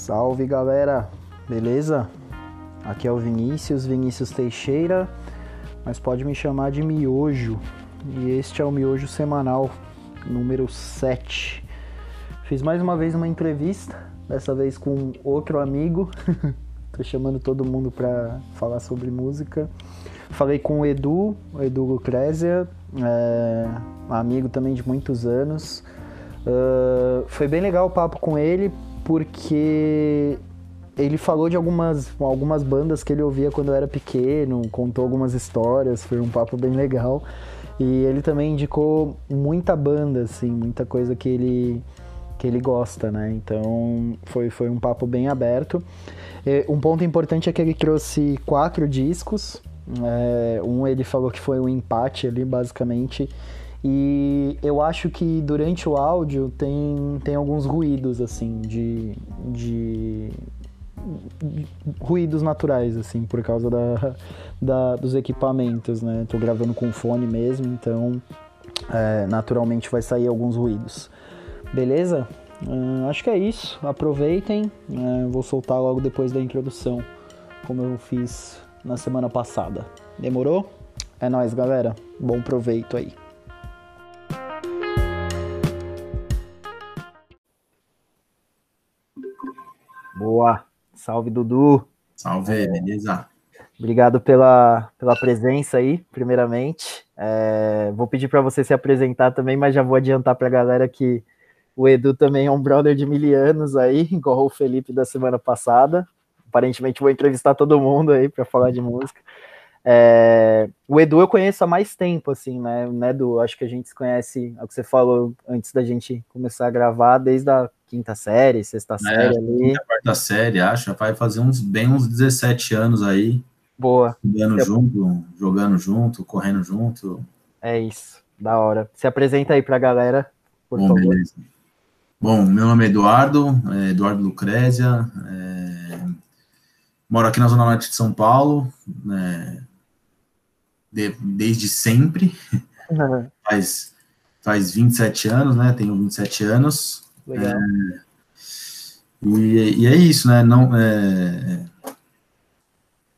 Salve galera, beleza? Aqui é o Vinícius, Vinícius Teixeira, mas pode me chamar de Miojo. E este é o Miojo Semanal, número 7. Fiz mais uma vez uma entrevista, dessa vez com outro amigo. Tô chamando todo mundo para falar sobre música. Falei com o Edu, o Edu Lucrezia, é, amigo também de muitos anos. Uh, foi bem legal o papo com ele, porque ele falou de algumas, algumas bandas que ele ouvia quando eu era pequeno, contou algumas histórias, foi um papo bem legal. E ele também indicou muita banda, assim, muita coisa que ele, que ele gosta, né? Então foi, foi um papo bem aberto. E um ponto importante é que ele trouxe quatro discos. É, um ele falou que foi um empate ali, basicamente. E eu acho que durante o áudio tem, tem alguns ruídos, assim, de, de, ruídos naturais, assim, por causa da, da, dos equipamentos, né? Tô gravando com fone mesmo, então é, naturalmente vai sair alguns ruídos. Beleza? Hum, acho que é isso. Aproveitem. É, vou soltar logo depois da introdução, como eu fiz na semana passada. Demorou? É nóis, galera. Bom proveito aí. Boa. Salve, Dudu. Salve, beleza? Obrigado pela, pela presença aí, primeiramente. É, vou pedir para você se apresentar também, mas já vou adiantar para a galera que o Edu também é um brother de mil anos aí, igual o Felipe da semana passada. Aparentemente vou entrevistar todo mundo aí para falar de música. É, o Edu eu conheço há mais tempo, assim, né, né, Edu? Acho que a gente se conhece, é o que você falou antes da gente começar a gravar, desde a quinta série, sexta é, série ali. Quinta, quarta série, acho, vai fazer uns, bem uns 17 anos aí. Boa. Jogando eu... junto, jogando junto, correndo junto. É isso, da hora. Se apresenta aí pra galera, por Bom, favor. Beleza. Bom, meu nome é Eduardo, é Eduardo Lucrézia, é... moro aqui na Zona Norte de São Paulo, né? de, desde sempre, uhum. faz, faz 27 anos, né? Tenho 27 anos. Legal. É, e, e, é isso, né? Não, é,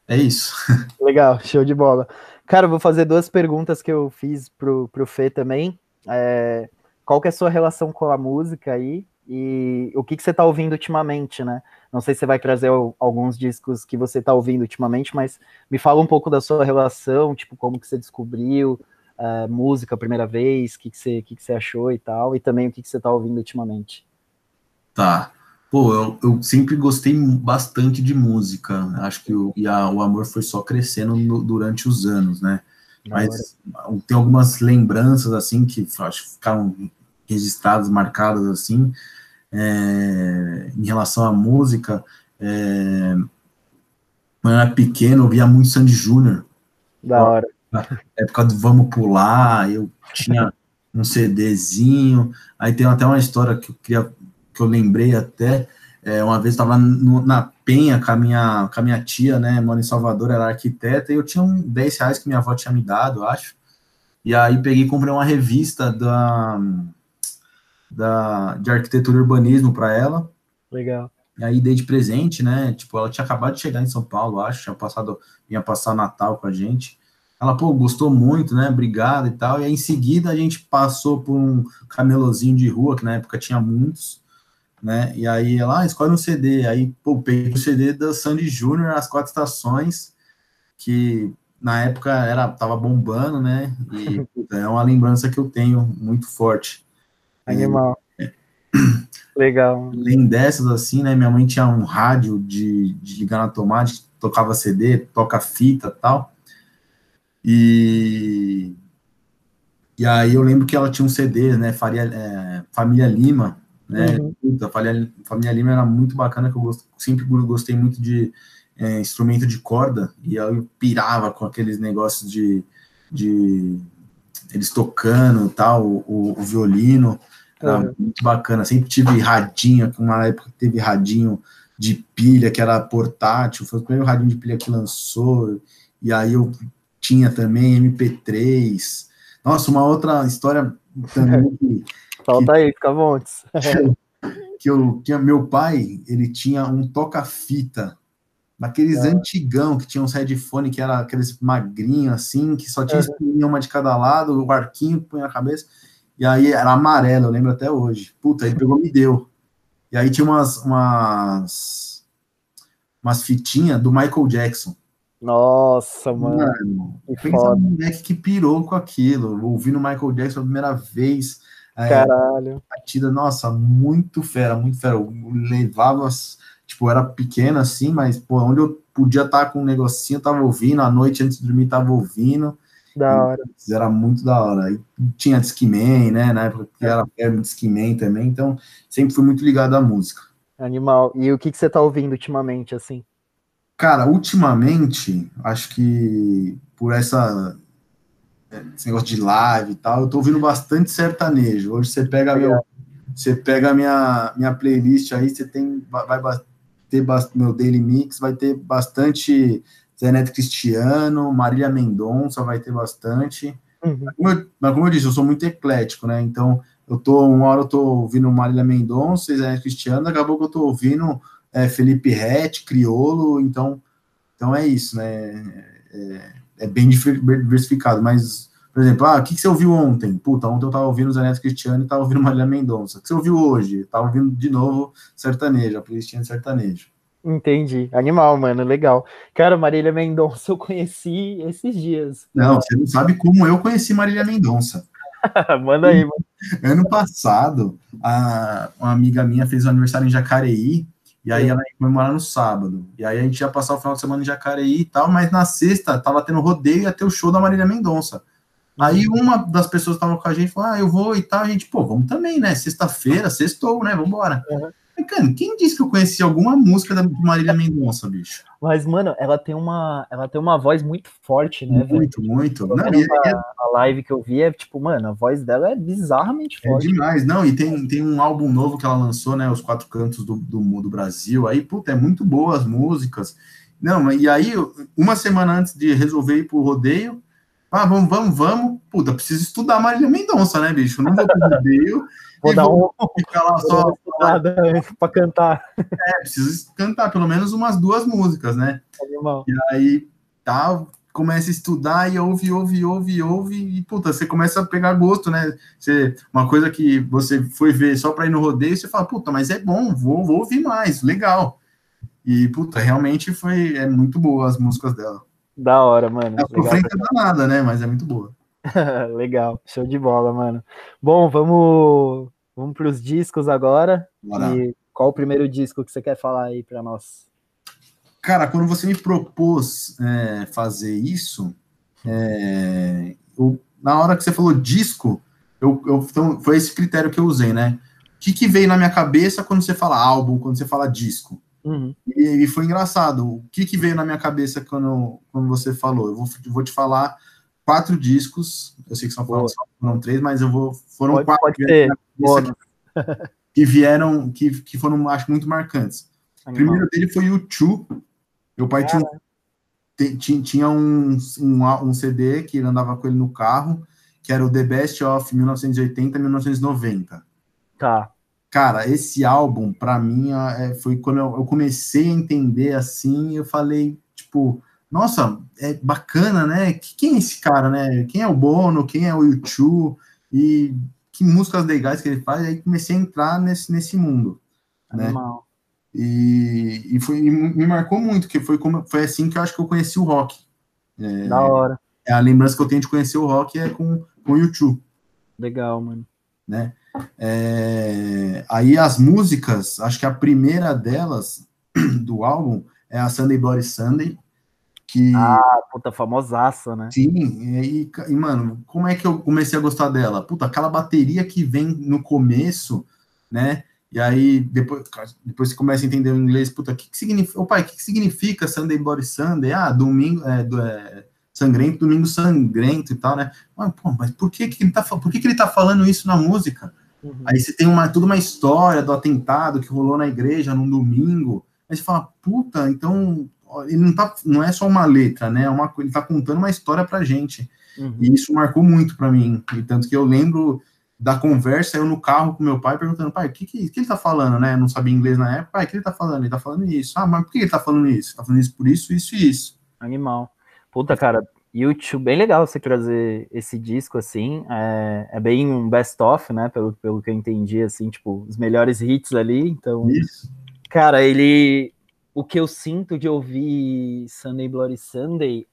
é isso. Legal, show de bola. Cara, vou fazer duas perguntas que eu fiz pro, pro Fê também. É, qual que é a sua relação com a música aí? E o que, que você está ouvindo ultimamente, né? Não sei se você vai trazer alguns discos que você está ouvindo ultimamente, mas me fala um pouco da sua relação, tipo, como que você descobriu uh, música a primeira vez, o que, que, você, que, que você achou e tal, e também o que, que você está ouvindo ultimamente. Tá. Pô, eu, eu, sempre gostei bastante de música. Acho que o, e a, o amor foi só crescendo no, durante os anos, né? Mas tem algumas lembranças, assim, que acho que ficaram registradas, marcadas, assim, é, em relação à música, é, quando eu era pequeno, eu via muito Sandy Júnior. Da hora. Na época do Vamos Pular, eu tinha um CDzinho, aí tem até uma história que eu queria, que eu lembrei até, é, uma vez estava na Penha com a, minha, com a minha tia, né, mora em Salvador, era arquiteta, e eu tinha um 10 reais que minha avó tinha me dado, acho, e aí peguei e comprei uma revista da da, de arquitetura e urbanismo para ela. Legal. E aí dei de presente, né? Tipo, ela tinha acabado de chegar em São Paulo, acho, tinha passado, vinha passar Natal com a gente. Ela, pô, gostou muito, né? Obrigado e tal. E aí em seguida a gente passou por um camelozinho de rua, que na época tinha muitos, né? E aí ela, ah, escolhe um CD. Aí, pô, peguei o CD da Sandy Júnior, As Quatro Estações, que na época era, tava bombando, né? E é uma lembrança que eu tenho muito forte. Animal. É. Legal. Além dessas, assim, né? Minha mãe tinha um rádio de, de ligar na tomate, tocava CD, toca fita tal. E. E aí eu lembro que ela tinha um CD, né? Faria, é, Família Lima, né? Uhum. Família, Família Lima era muito bacana, que eu gost, sempre gostei muito de é, instrumento de corda, e eu pirava com aqueles negócios de, de eles tocando tal, o, o violino. Era uhum. muito bacana. Sempre tive radinho, uma época teve radinho de pilha, que era portátil, foi o primeiro radinho de pilha que lançou, e aí eu tinha também MP3. Nossa, uma outra história também que, Falta que, aí, bom. que eu tinha meu pai, ele tinha um toca-fita daqueles é. antigão que tinha um headphone que era aqueles magrinhos assim, que só tinha uhum. uma de cada lado, o arquinho que põe na cabeça. E aí era amarelo, eu lembro até hoje. Puta, ele pegou me deu. E aí tinha umas umas umas fitinhas do Michael Jackson. Nossa, mano. mano pensa no moleque que pirou com aquilo, ouvindo Michael Jackson a primeira vez. É, Caralho. Batida, nossa, muito fera, muito fera. Eu levava, tipo, era pequena assim, mas, pô, onde eu podia estar com um negocinho, eu tava ouvindo, à noite antes de dormir, tava ouvindo. Da hora. Era muito da hora. E tinha Discman, né? Na época que era, era Discman também, então sempre fui muito ligado à música. Animal. E o que, que você tá ouvindo ultimamente, assim? Cara, ultimamente, acho que por essa esse negócio de live e tal, eu tô ouvindo bastante sertanejo. Hoje você pega meu, você pega minha, minha playlist aí, você tem vai, vai ter meu daily mix, vai ter bastante Zé Neto Cristiano, Marília Mendonça, vai ter bastante. Uhum. Mas, como eu, mas, como eu, disse, eu sou muito eclético, né? Então, eu tô, uma hora eu tô ouvindo Marília Mendonça, Zé Neto Cristiano, daqui a pouco eu tô ouvindo é, Felipe Rett, Criolo, então, então é isso, né? É, é bem diversificado, mas, por exemplo, ah, o que, que você ouviu ontem? Puta, ontem eu tava ouvindo Zé Neto Cristiano e tava ouvindo Marília Mendonça. O que você ouviu hoje? Tava ouvindo de novo sertanejo, a playlist de sertanejo. Entendi. Animal, mano, legal. Cara, Marília Mendonça eu conheci esses dias. Não, você não sabe como eu conheci Marília Mendonça. Manda aí, mano. Ano passado, a, uma amiga minha fez um aniversário em Jacareí e aí ela ia comemorar no sábado. E aí a gente ia passar o final de semana em Jacareí e tal, mas na sexta tava tendo rodeio e ia ter o show da Marília Mendonça. Aí uhum. uma das pessoas que estavam com a gente falou: Ah, eu vou e tal. A gente, pô, vamos também, né? Sexta-feira, sextou, né? Vambora. Uhum. Cara, quem disse que eu conheci alguma música da Marília Mendonça, bicho? Mas, mano, ela tem uma, ela tem uma voz muito forte, né? Muito, velho? muito. Não, e, a, é a, live que eu vi é tipo, mano, a voz dela é bizarramente é forte. É demais, não. E tem, tem um álbum novo que ela lançou, né? Os Quatro Cantos do, do, do Brasil. Aí, puta, é muito boa as músicas. Não, e aí, uma semana antes de resolver ir pro rodeio, ah, vamos, vamos, vamos. Puta, preciso estudar Marília Mendonça, né, bicho? Não vou pro rodeio. Vou dar um. Ficar lá só. Para cantar. É, preciso cantar pelo menos umas duas músicas, né? Animal. E aí, tá, começa a estudar e ouve, ouve, ouve, ouve, e puta, você começa a pegar gosto, né? Você, uma coisa que você foi ver só para ir no rodeio, você fala, puta, mas é bom, vou, vou ouvir mais, legal. E, puta, realmente foi, é muito boa as músicas dela. Da hora, mano. A sofrência é nada, né? Mas é muito boa. Legal, show de bola, mano. Bom, vamos, vamos para os discos agora. Bora. E qual o primeiro disco que você quer falar aí para nós? Cara, quando você me propôs é, fazer isso, é, eu, na hora que você falou disco, eu, eu, então, foi esse critério que eu usei, né? O que, que veio na minha cabeça quando você fala álbum, quando você fala disco? Uhum. E, e, foi engraçado. O que, que veio na minha cabeça quando, quando você falou? Eu vou, vou te falar quatro discos. Eu sei que são foram, foram três, mas eu vou. Foram pode, quatro pode que, que, vieram, que, que foram, acho, muito marcantes. O primeiro dele foi o Chu. Meu pai tinha, tinha, tinha um, um, um CD que ele andava com ele no carro, que era o The Best of 1980-1990. Tá. Cara, esse álbum, para mim, é, foi quando eu, comecei a entender assim, eu falei, tipo, nossa, é bacana, né? Quem é esse cara, né? Quem é o Bono? Quem é o YouTube? E que músicas legais que ele faz? Aí comecei a entrar nesse, nesse mundo, né? E, e, foi, me marcou muito, que foi, como, foi assim que eu acho que eu conheci o rock. É, da hora. É a lembrança que eu tenho de conhecer o rock é com, com o YouTube. Legal, mano. Né? É, aí as músicas, acho que a primeira delas do álbum é a Sunday Bloody Sunday. Que, ah, puta, famosaça, né? Sim, e, e, mano, como é que eu comecei a gostar dela? Puta, aquela bateria que vem no começo, né? E aí, depois, depois você começa a entender o inglês, puta, o que, que significa, o pai, o que, que significa Sunday Bloody Sunday? Ah, domingo, é, do, é, sangrento, domingo sangrento e tal, né? Mas, pô, mas por que que ele tá, por que que ele tá falando isso na música? Uhum. Aí você tem uma, toda uma história do atentado que rolou na igreja num domingo. Aí você fala, puta, então ele não, tá, não é só uma letra, né? É uma, ele tá contando uma história pra gente. Uhum. E isso marcou muito para mim. E tanto que eu lembro da conversa, eu no carro com meu pai, perguntando, pai, o que, que, que ele tá falando, né? Eu não sabia inglês na época, pai, o que ele tá falando? Ele tá falando isso. Ah, mas por que ele tá falando isso? Tá falando isso por isso, isso e isso. Animal. Puta, cara, YouTube, bem legal você trazer esse disco, assim, é, é bem um best-of, né, pelo, pelo que eu entendi, assim, tipo, os melhores hits ali, então... Isso. Cara, ele... O que eu sinto de ouvir Sunday Bloody Sunday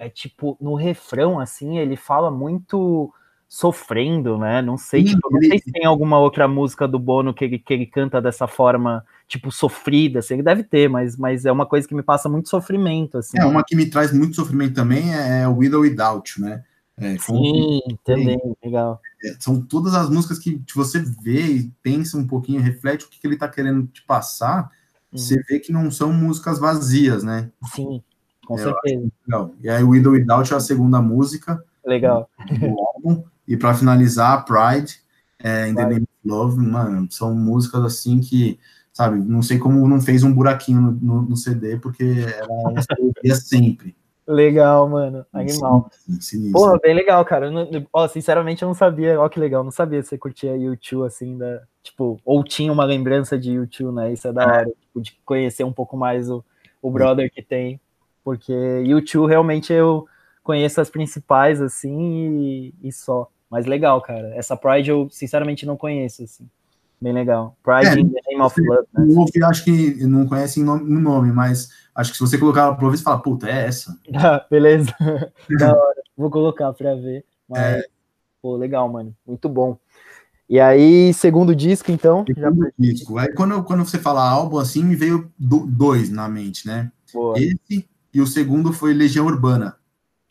é, tipo, no refrão, assim, ele fala muito sofrendo, né? Não sei, tipo, não sei se tem alguma outra música do Bono que ele, que ele canta dessa forma, tipo, sofrida, assim, ele deve ter, mas, mas é uma coisa que me passa muito sofrimento, assim. É, uma que me traz muito sofrimento também é o Widow Without, né? É, Sim, também, legal. É, são todas as músicas que você vê e pensa um pouquinho, reflete o que, que ele tá querendo te passar, uhum. você vê que não são músicas vazias, né? Sim, com é, certeza. Legal. E aí, Widow Without é a segunda música. Legal. Do álbum. E para finalizar, Pride, é, In the Name of Love, mano, são músicas assim que, sabe, não sei como não fez um buraquinho no, no, no CD, porque era sempre. Legal, mano. Animal. Sim, Porra, bem legal, cara. Não, ó, sinceramente, eu não sabia. Ó, que legal. não sabia se você curtia YouTube, assim, da, tipo, ou tinha uma lembrança de YouTube, né? Isso é da é. hora, tipo, de conhecer um pouco mais o, o brother que tem. Porque YouTube, realmente, eu conheço as principais, assim, e, e só. Mas legal, cara. Essa Pride eu sinceramente não conheço, assim. Bem legal. Pride é, in the Name of Love. Né? Eu acho que não conhece no nome, mas acho que se você colocar ouvir, você fala, puta, é essa. Ah, beleza. da hora. Vou colocar pra ver. Mas, é. pô, legal, mano. Muito bom. E aí, segundo disco, então. Segundo já... disco. Aí quando, quando você fala álbum assim, me veio do, dois na mente, né? Boa. Esse e o segundo foi Legião Urbana.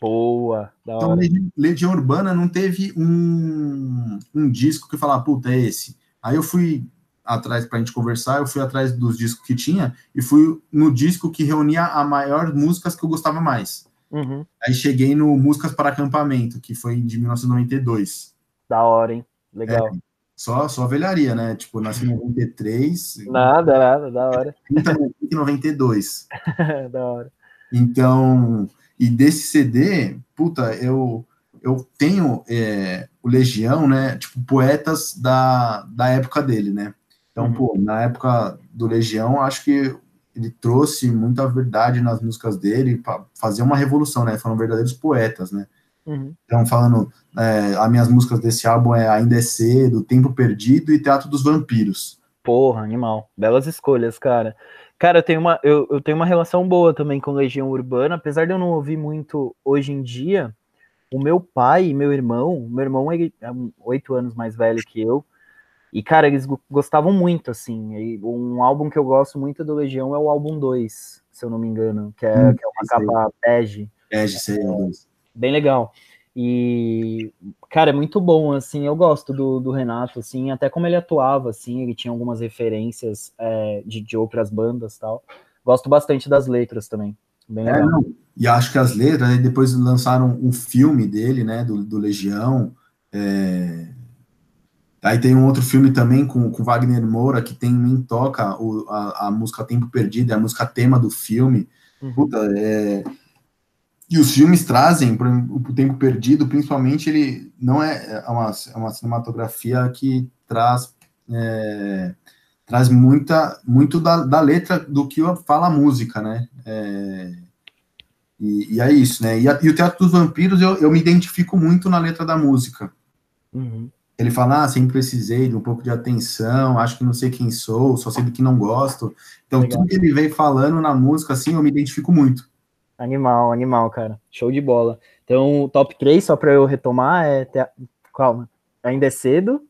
Boa, da então, hora. Legião Urbana não teve um, um disco que falar, puta, é esse. Aí eu fui atrás para a gente conversar, eu fui atrás dos discos que tinha e fui no disco que reunia a maior músicas que eu gostava mais. Uhum. Aí cheguei no Músicas para Acampamento, que foi de 1992. Da hora, hein? Legal. É, só, só velharia, né? Tipo, nasci em 93. Nada, nada, da hora. 92. da hora. Então, e desse CD, puta, eu, eu tenho é, o Legião, né? Tipo, poetas da, da época dele, né? Então, uhum. pô, na época do Legião, acho que ele trouxe muita verdade nas músicas dele para fazer uma revolução, né? Foram verdadeiros poetas, né? Uhum. Então, falando, é, as minhas músicas desse álbum é Ainda é Cedo, Tempo Perdido e Teatro dos Vampiros. Porra, animal. Belas escolhas, cara. Cara, eu tenho, uma, eu, eu tenho uma relação boa também com Legião Urbana, apesar de eu não ouvir muito hoje em dia. O meu pai e meu irmão, meu irmão é oito anos mais velho que eu, e, cara, eles gostavam muito, assim. Um álbum que eu gosto muito do Legião é o álbum 2, se eu não me engano, que é, hum, que é uma capa bege. Bege, sei, é, Bem legal. E, cara, é muito bom, assim, eu gosto do, do Renato, assim, até como ele atuava, assim, ele tinha algumas referências é, de, de outras bandas tal. Gosto bastante das letras também. Bem é, legal. e acho que as letras, depois lançaram um filme dele, né, do, do Legião. É... Aí tem um outro filme também com, com Wagner Moura, que tem toca o, a, a música Tempo Perdido, é a música tema do filme. Uhum. Puta, é, e os filmes trazem, por exemplo, o Tempo Perdido, principalmente, ele não é, é uma, é uma cinematografia que traz é, traz muita muito da, da, letra do que fala a música, né? É, e, e, é isso, né? E, a, e, o Teatro dos Vampiros eu, eu me identifico muito na letra da música. Uhum. Ele fala, ah, sempre precisei de um pouco de atenção, acho que não sei quem sou, só sei do que não gosto. Então, Legal. tudo que ele vem falando na música, assim, eu me identifico muito. Animal, animal, cara. Show de bola. Então, o top 3, só para eu retomar, é. Calma. Ainda é cedo.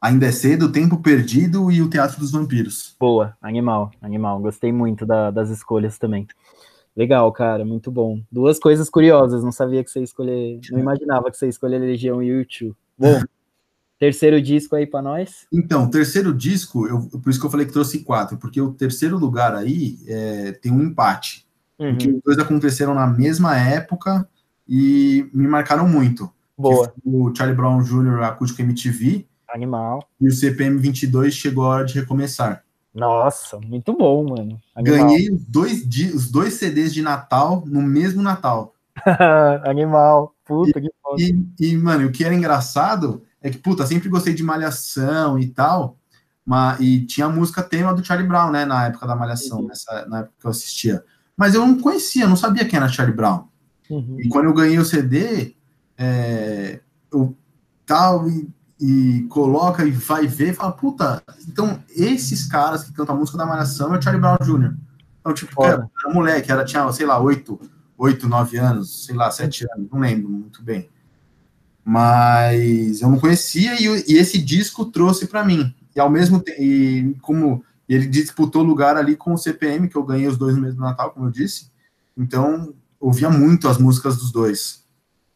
Ainda é cedo, Tempo Perdido e o Teatro dos Vampiros. Boa, animal, animal. Gostei muito da, das escolhas também. Legal, cara, muito bom. Duas coisas curiosas, não sabia que você escolher, não imaginava que você escolher Legião e YouTube. Bom, terceiro disco aí para nós? Então, terceiro disco, eu, por isso que eu falei que trouxe quatro, porque o terceiro lugar aí é, tem um empate. Uhum. Porque os dois aconteceram na mesma época e me marcaram muito. Boa. O Charlie Brown Jr. Acústico MTV. Animal. E o CPM 22 chegou a hora de recomeçar. Nossa, muito bom, mano. Animal. Ganhei os dois, os dois CDs de Natal no mesmo Natal. Animal. Puta e, que foda. E, e, mano, o que era engraçado é que, puta, sempre gostei de Malhação e tal, mas, e tinha a música tema do Charlie Brown, né, na época da Malhação, uhum. nessa, na época que eu assistia. Mas eu não conhecia, não sabia quem era Charlie Brown. Uhum. E quando eu ganhei o CD, é, eu tal, e, e, coloca e vai ver, e fala, puta, então esses caras que cantam a música da Malhação é o Charlie Brown Jr. Então, tipo, era, era moleque, era, tinha, sei lá, oito, oito, nove anos, sei lá, sete anos, não lembro muito bem. Mas eu não conhecia e, e esse disco trouxe para mim. E ao mesmo tempo, e como ele disputou lugar ali com o CPM, que eu ganhei os dois no mesmo Natal, como eu disse. Então, ouvia muito as músicas dos dois.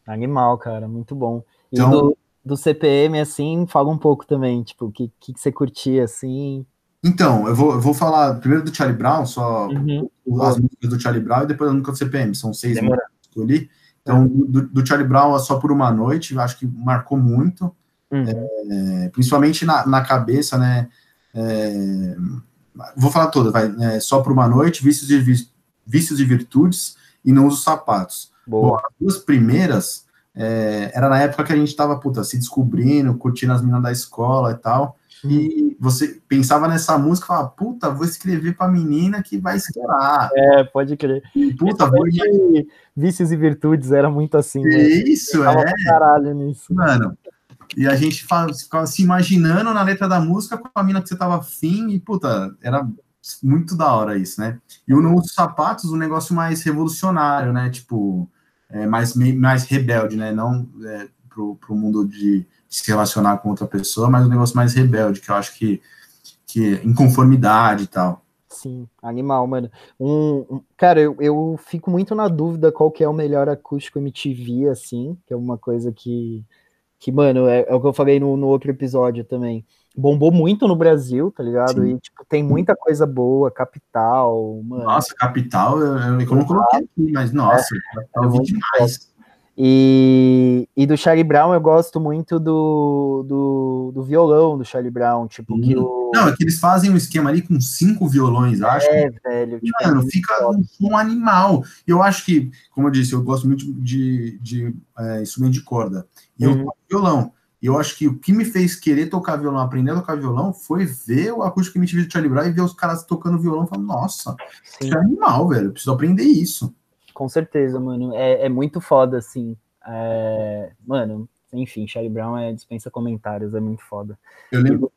Animal, cara, muito bom. E então, do, do CPM, assim, fala um pouco também, tipo, o que, que, você curtia, assim? Então, eu vou, eu vou falar primeiro do Charlie Brown, só uhum. as músicas do Charlie Brown e depois a música do CPM, são seis Demora. músicas que eu escolhi. Então, do, do, Charlie Brown, Só Por Uma Noite, acho que marcou muito, uhum. é, principalmente na, na cabeça, né, é, vou falar toda, vai, é, Só Por Uma Noite, Vícios e, Vícios e Virtudes e Não Uso Sapatos. Boa. Bom, as duas primeiras, é, era na época que a gente estava puta, se descobrindo, curtindo as meninas da escola e tal, e você pensava nessa música e falava, puta, vou escrever pra menina que vai estourar. É, pode crer. E, puta, vou... Vícios e virtudes era muito assim. Né? Isso, é. caralho nisso. Mano, e a gente ficava se imaginando na letra da música com a mina que você tava afim, e puta, era muito da hora isso, né? E o No Sapatos, um negócio mais revolucionário, né? Tipo, é, mais, mais rebelde, né? Não é, pro, pro mundo de se relacionar com outra pessoa, mas um negócio mais rebelde, que eu acho que, que inconformidade e tal. Sim, animal, mano. Um, um, cara, eu, eu fico muito na dúvida qual que é o melhor acústico MTV, assim, que é uma coisa que, que mano, é, é o que eu falei no, no outro episódio também. Bombou muito no Brasil, tá ligado? Sim. E, tipo, tem muita coisa boa, Capital, mano. Nossa, Capital, eu, eu, eu não coloquei aqui, mas, nossa, é, Capital é demais. E, e do Charlie Brown eu gosto muito do, do, do violão do Charlie Brown, tipo, que o... Não, é que eles fazem um esquema ali com cinco violões, acho. É, velho. Tipo, Mano, fica um som animal. Eu acho que, como eu disse, eu gosto muito de, de é, instrumento de corda. E uhum. eu toco violão. E eu acho que o que me fez querer tocar violão, aprender a tocar violão, foi ver o acústico MTV do Charlie Brown e ver os caras tocando violão e falar, nossa, Sim. isso é animal, velho. Eu preciso aprender isso. Com certeza, mano. É, é muito foda, assim. É... Mano, enfim, Charlie Brown é dispensa comentários, é muito foda. Eu lembro,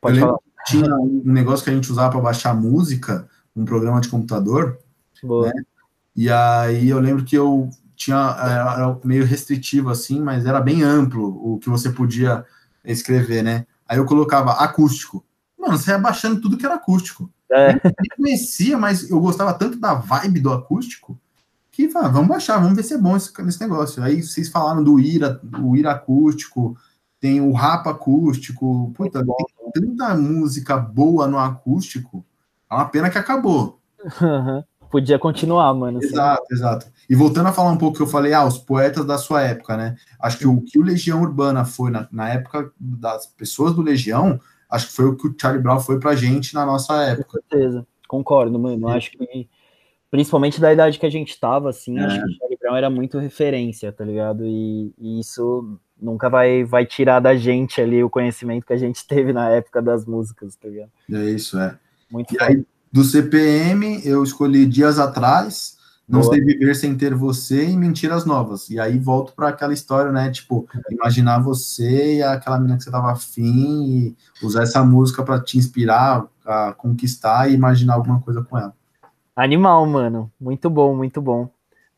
Pode eu lembro que tinha um negócio que a gente usava para baixar música, um programa de computador, Boa. né? E aí eu lembro que eu tinha era meio restritivo assim, mas era bem amplo o que você podia escrever, né? Aí eu colocava acústico. Mano, você ia baixando tudo que era acústico. É. Eu conhecia, mas eu gostava tanto da vibe do acústico que fala, vamos baixar, vamos ver se é bom esse, esse negócio. Aí vocês falaram do IRA, o IRA acústico, tem o Rapa acústico, puta, tem tanta música boa no acústico, é uma pena que acabou. Uhum. Podia continuar, mano. Exato, assim. exato. E voltando a falar um pouco que eu falei, ah, os poetas da sua época, né? Acho que o que o Legião Urbana foi na, na época das pessoas do Legião, acho que foi o que o Charlie Brown foi pra gente na nossa época. Com certeza, concordo, mano. Acho que principalmente da idade que a gente tava, assim, é. acho que o Charlie Brown era muito referência, tá ligado? E, e, isso nunca vai, vai tirar da gente ali o conhecimento que a gente teve na época das músicas, tá ligado? É isso, é. Muito e aí, do CPM, eu escolhi Dias Atrás, Não Boa. Sei Viver Sem Ter Você e Mentiras Novas. E aí volto para aquela história, né? Tipo, imaginar você e aquela menina que você tava afim e usar essa música para te inspirar a conquistar e imaginar alguma coisa com ela. Animal, mano. Muito bom, muito bom.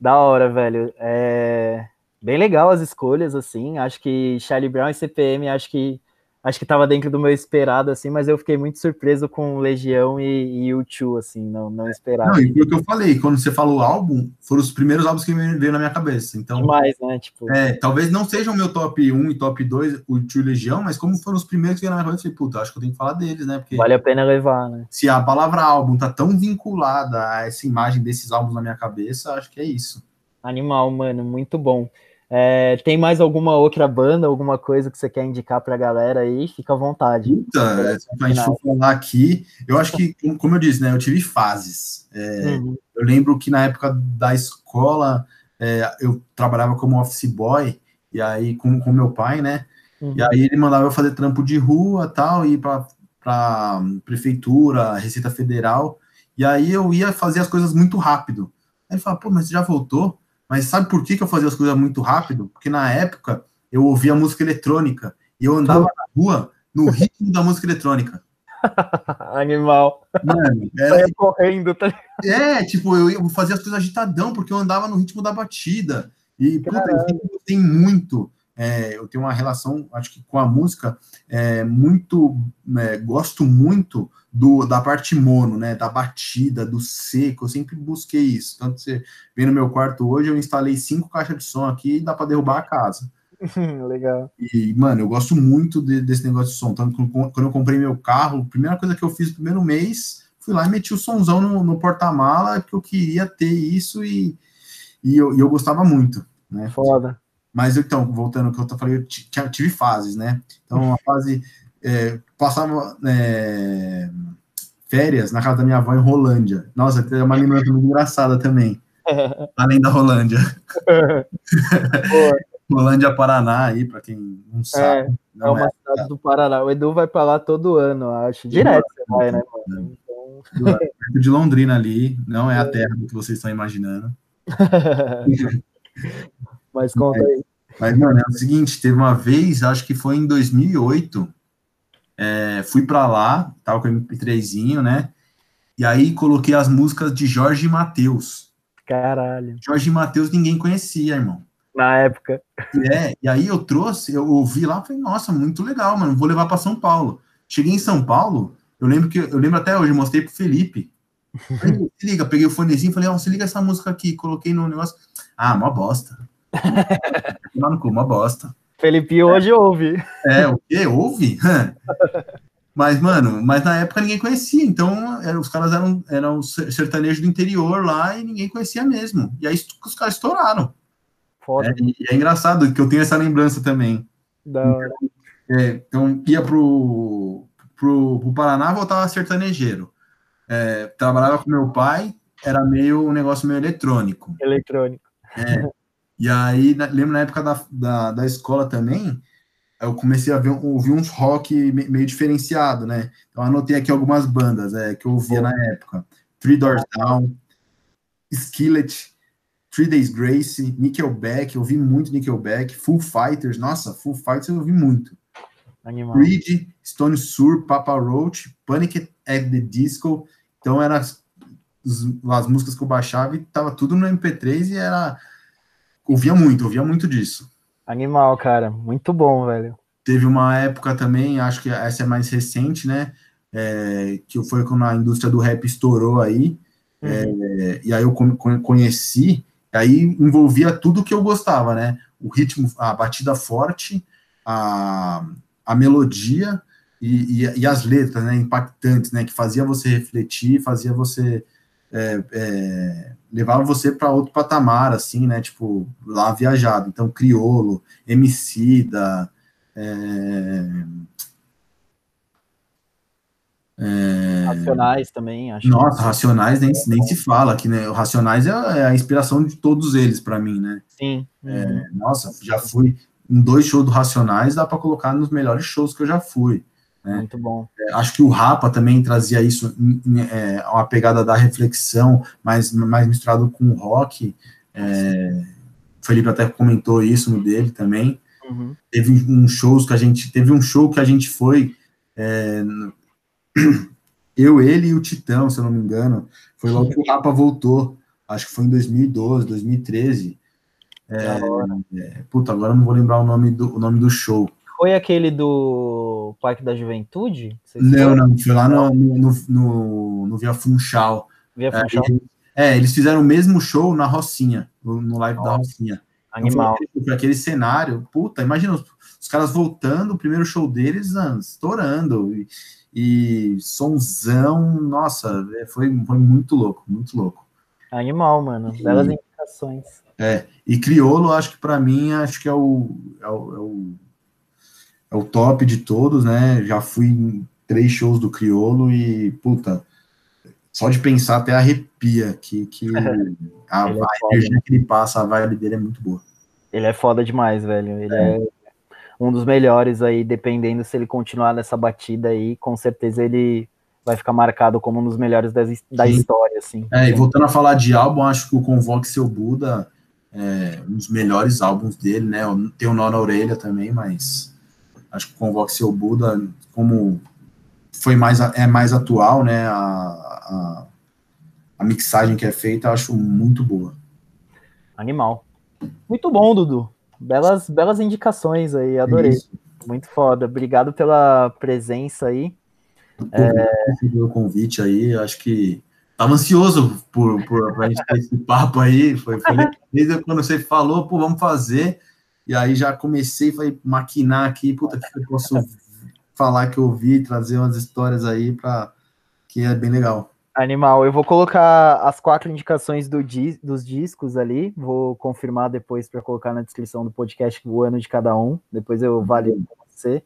Da hora, velho. É bem legal as escolhas, assim. Acho que Charlie Brown e CPM, acho que acho que estava dentro do meu esperado, assim, mas eu fiquei muito surpreso com Legião e, e U2, assim, não, não esperava. Não, e foi o que eu falei, quando você falou álbum, foram os primeiros álbuns que veio na minha cabeça, então... Demais, né, tipo... É, talvez não sejam meu top 1 e top 2, o U2 e Legião, mas como foram os primeiros que veio na minha cabeça, eu falei, puta, acho que eu tenho que falar deles, né, porque... Vale a pena levar, né? Se a palavra álbum tá tão vinculada a essa imagem desses álbuns na minha cabeça, acho que é isso. Animal, mano, muito bom. É, tem mais alguma outra banda, alguma coisa que você quer indicar para a galera aí? Fica à vontade. Puta, a gente for falar aqui, eu acho que, como eu disse, né, eu tive fases. É, uhum. Eu lembro que na época da escola é, eu trabalhava como office boy, e aí com, com meu pai, né? Uhum. E aí ele mandava eu fazer trampo de rua tal, ir para para prefeitura, Receita Federal, e aí eu ia fazer as coisas muito rápido. Aí ele fala, pô, mas você já voltou? Mas sabe por que, que eu fazia as coisas muito rápido? Porque na época eu ouvia música eletrônica e eu andava na rua no ritmo da música eletrônica. Animal. Mano, era, correndo, tá É, tipo, eu, eu fazia as coisas agitadão, porque eu andava no ritmo da batida. E, puta, eu tenho muito é, eu tenho uma relação, acho que com a música, é, muito, é, gosto muito do, da parte mono, né, da batida, do seco, eu sempre busquei isso. Tanto você vem no meu quarto hoje, eu instalei cinco caixas de som aqui e dá para derrubar a casa. Legal. E, mano, eu gosto muito de, desse negócio de som. Então, quando eu comprei meu carro, a primeira coisa que eu fiz no primeiro mês, fui lá e meti o somzão no, no porta-mala, porque eu queria ter isso e, e, eu, e eu gostava muito. Né? Foda. Mas então, voltando ao que eu falei, eu tive fases, né? Então, a fase. É, passava é, férias na casa da minha avó em Rolândia. Nossa, tem uma lembrança muito engraçada também. além da Rolândia. Rolândia, Paraná, aí, para quem não sabe. É, não é uma é, cidade do Paraná. O Edu vai para lá todo ano, acho. Direto você vai, né, mano? Então... De Londrina ali, não é a é. terra do que vocês estão imaginando. Mas conta aí. Mas, mano, é o seguinte, teve uma vez, acho que foi em 2008, é, fui para lá, tava com o MP3zinho, né? E aí coloquei as músicas de Jorge Matheus. Caralho. Jorge Matheus ninguém conhecia, irmão. Na época. É, e aí eu trouxe, eu ouvi lá, falei, nossa, muito legal, mano, vou levar para São Paulo. Cheguei em São Paulo, eu lembro que eu lembro até hoje, mostrei pro Felipe. Falei, se liga, peguei o fonezinho, falei, ó, oh, se liga essa música aqui, coloquei no negócio. Ah, uma bosta. Mano, uma bosta. Felipe hoje ouve. É, o quê? Ouve? Mas, mano, mas na época ninguém conhecia, então era, os caras eram, eram sertanejos do interior lá e ninguém conhecia mesmo. E aí os caras estouraram. Foda. É, e é engraçado que eu tenho essa lembrança também. Da hora. É, então ia pro, pro, pro Paraná voltava sertanejeiro. É, trabalhava com meu pai, era meio um negócio meio eletrônico. Eletrônico. É, e aí, lembro na época da, da, da escola também, eu comecei a ver, ouvir uns rock meio diferenciado, né? Então anotei aqui algumas bandas é, que eu ouvia na época. Three Doors Down, Skillet, Three Days Grace, Nickelback, eu ouvi muito Nickelback, Full Fighters, nossa, Full Fighters eu ouvi muito. Animal. Creed, Stone Sur, Papa Roach, Panic at the Disco, então eram as, as músicas que eu baixava e tava tudo no MP3 e era Ouvia muito, ouvia muito disso. Animal, cara. Muito bom, velho. Teve uma época também, acho que essa é mais recente, né? É, que foi quando a indústria do rap estourou aí. Uhum. É, e aí eu conheci, aí envolvia tudo que eu gostava, né? O ritmo, a batida forte, a, a melodia e, e, e as letras, né? Impactantes, né? Que fazia você refletir, fazia você é, é, levava você para outro patamar, assim, né? Tipo, lá viajado. Então, Criolo, Emicida, é... É... Racionais também, acho. Nossa, Racionais nem, nem se fala, que né, o Racionais é, é a inspiração de todos eles para mim, né? Sim. É, uhum. nossa, já fui em dois shows do Racionais, dá para colocar nos melhores shows que eu já fui. Né? Muito bom. É, acho que o Rapa também trazia isso, é, uma pegada da reflexão, mais, mais misturado com o rock. É, o Felipe até comentou isso no dele também. Uhum. Teve um shows que a gente teve um show que a gente foi é, eu, ele e o Titão, se eu não me engano, foi logo que o Rapa voltou. Acho que foi em 2012, 2013. É, é, puta, agora não vou lembrar o nome do, o nome do show. Foi aquele do Parque da Juventude? Não, não, foi lá no, no, no, no Via Funchal. Via Funchal? É, eles fizeram o mesmo show na Rocinha, no, live Nossa, da Rocinha. Então, Animal. Então, foi, aquele cenário, puta, imagina os, os, caras voltando, o primeiro show deles, mano, estourando, e, e somzão, nossa, é, foi, foi muito louco, muito louco. Animal, mano, belas e, indicações. É, e Criolo, acho que para mim, acho que é o, é o, é o é o top de todos, né? Já fui em três shows do Criolo e, puta, só de pensar até arrepia que, que a, a energia que ele passa, a vibe dele é muito boa. Ele é foda demais, velho. Ele é. é... um dos melhores aí, dependendo se ele continuar nessa batida aí, com certeza ele vai ficar marcado como um dos melhores da, da história, assim. É, e voltando a falar de álbum, acho que o Convoque Seu Buda é um dos melhores álbuns dele, né? Tem o Nó na Orelha também, mas acho que o Convoque Seu Buda, como foi mais, é mais atual, né? A, a, a mixagem que é feita, acho muito boa. Animal. Muito bom, Dudu. Belas, belas indicações aí, adorei. Isso. Muito foda. Obrigado pela presença aí. É... o convite aí, acho que tava ansioso por, por pra gente ter esse papo aí. Foi, foi desde quando você falou, pô, vamos fazer. E aí já comecei a maquinar aqui, puta, que eu posso falar que eu ouvi, trazer umas histórias aí para que é bem legal. Animal, eu vou colocar as quatro indicações do di dos discos ali, vou confirmar depois para colocar na descrição do podcast o ano de cada um, depois eu valio com você.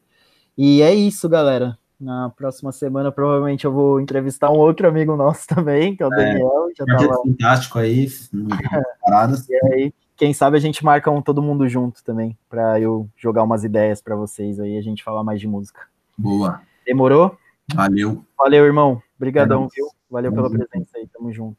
E é isso, galera. Na próxima semana, provavelmente, eu vou entrevistar um outro amigo nosso também, que é o é, Daniel. Já é tava... fantástico aí, paradas. e aí, quem sabe a gente marca um todo mundo junto também, para eu jogar umas ideias para vocês aí, a gente falar mais de música. Boa. Demorou? Valeu. Valeu, irmão. Obrigadão, é viu? Valeu pela presença aí, tamo junto.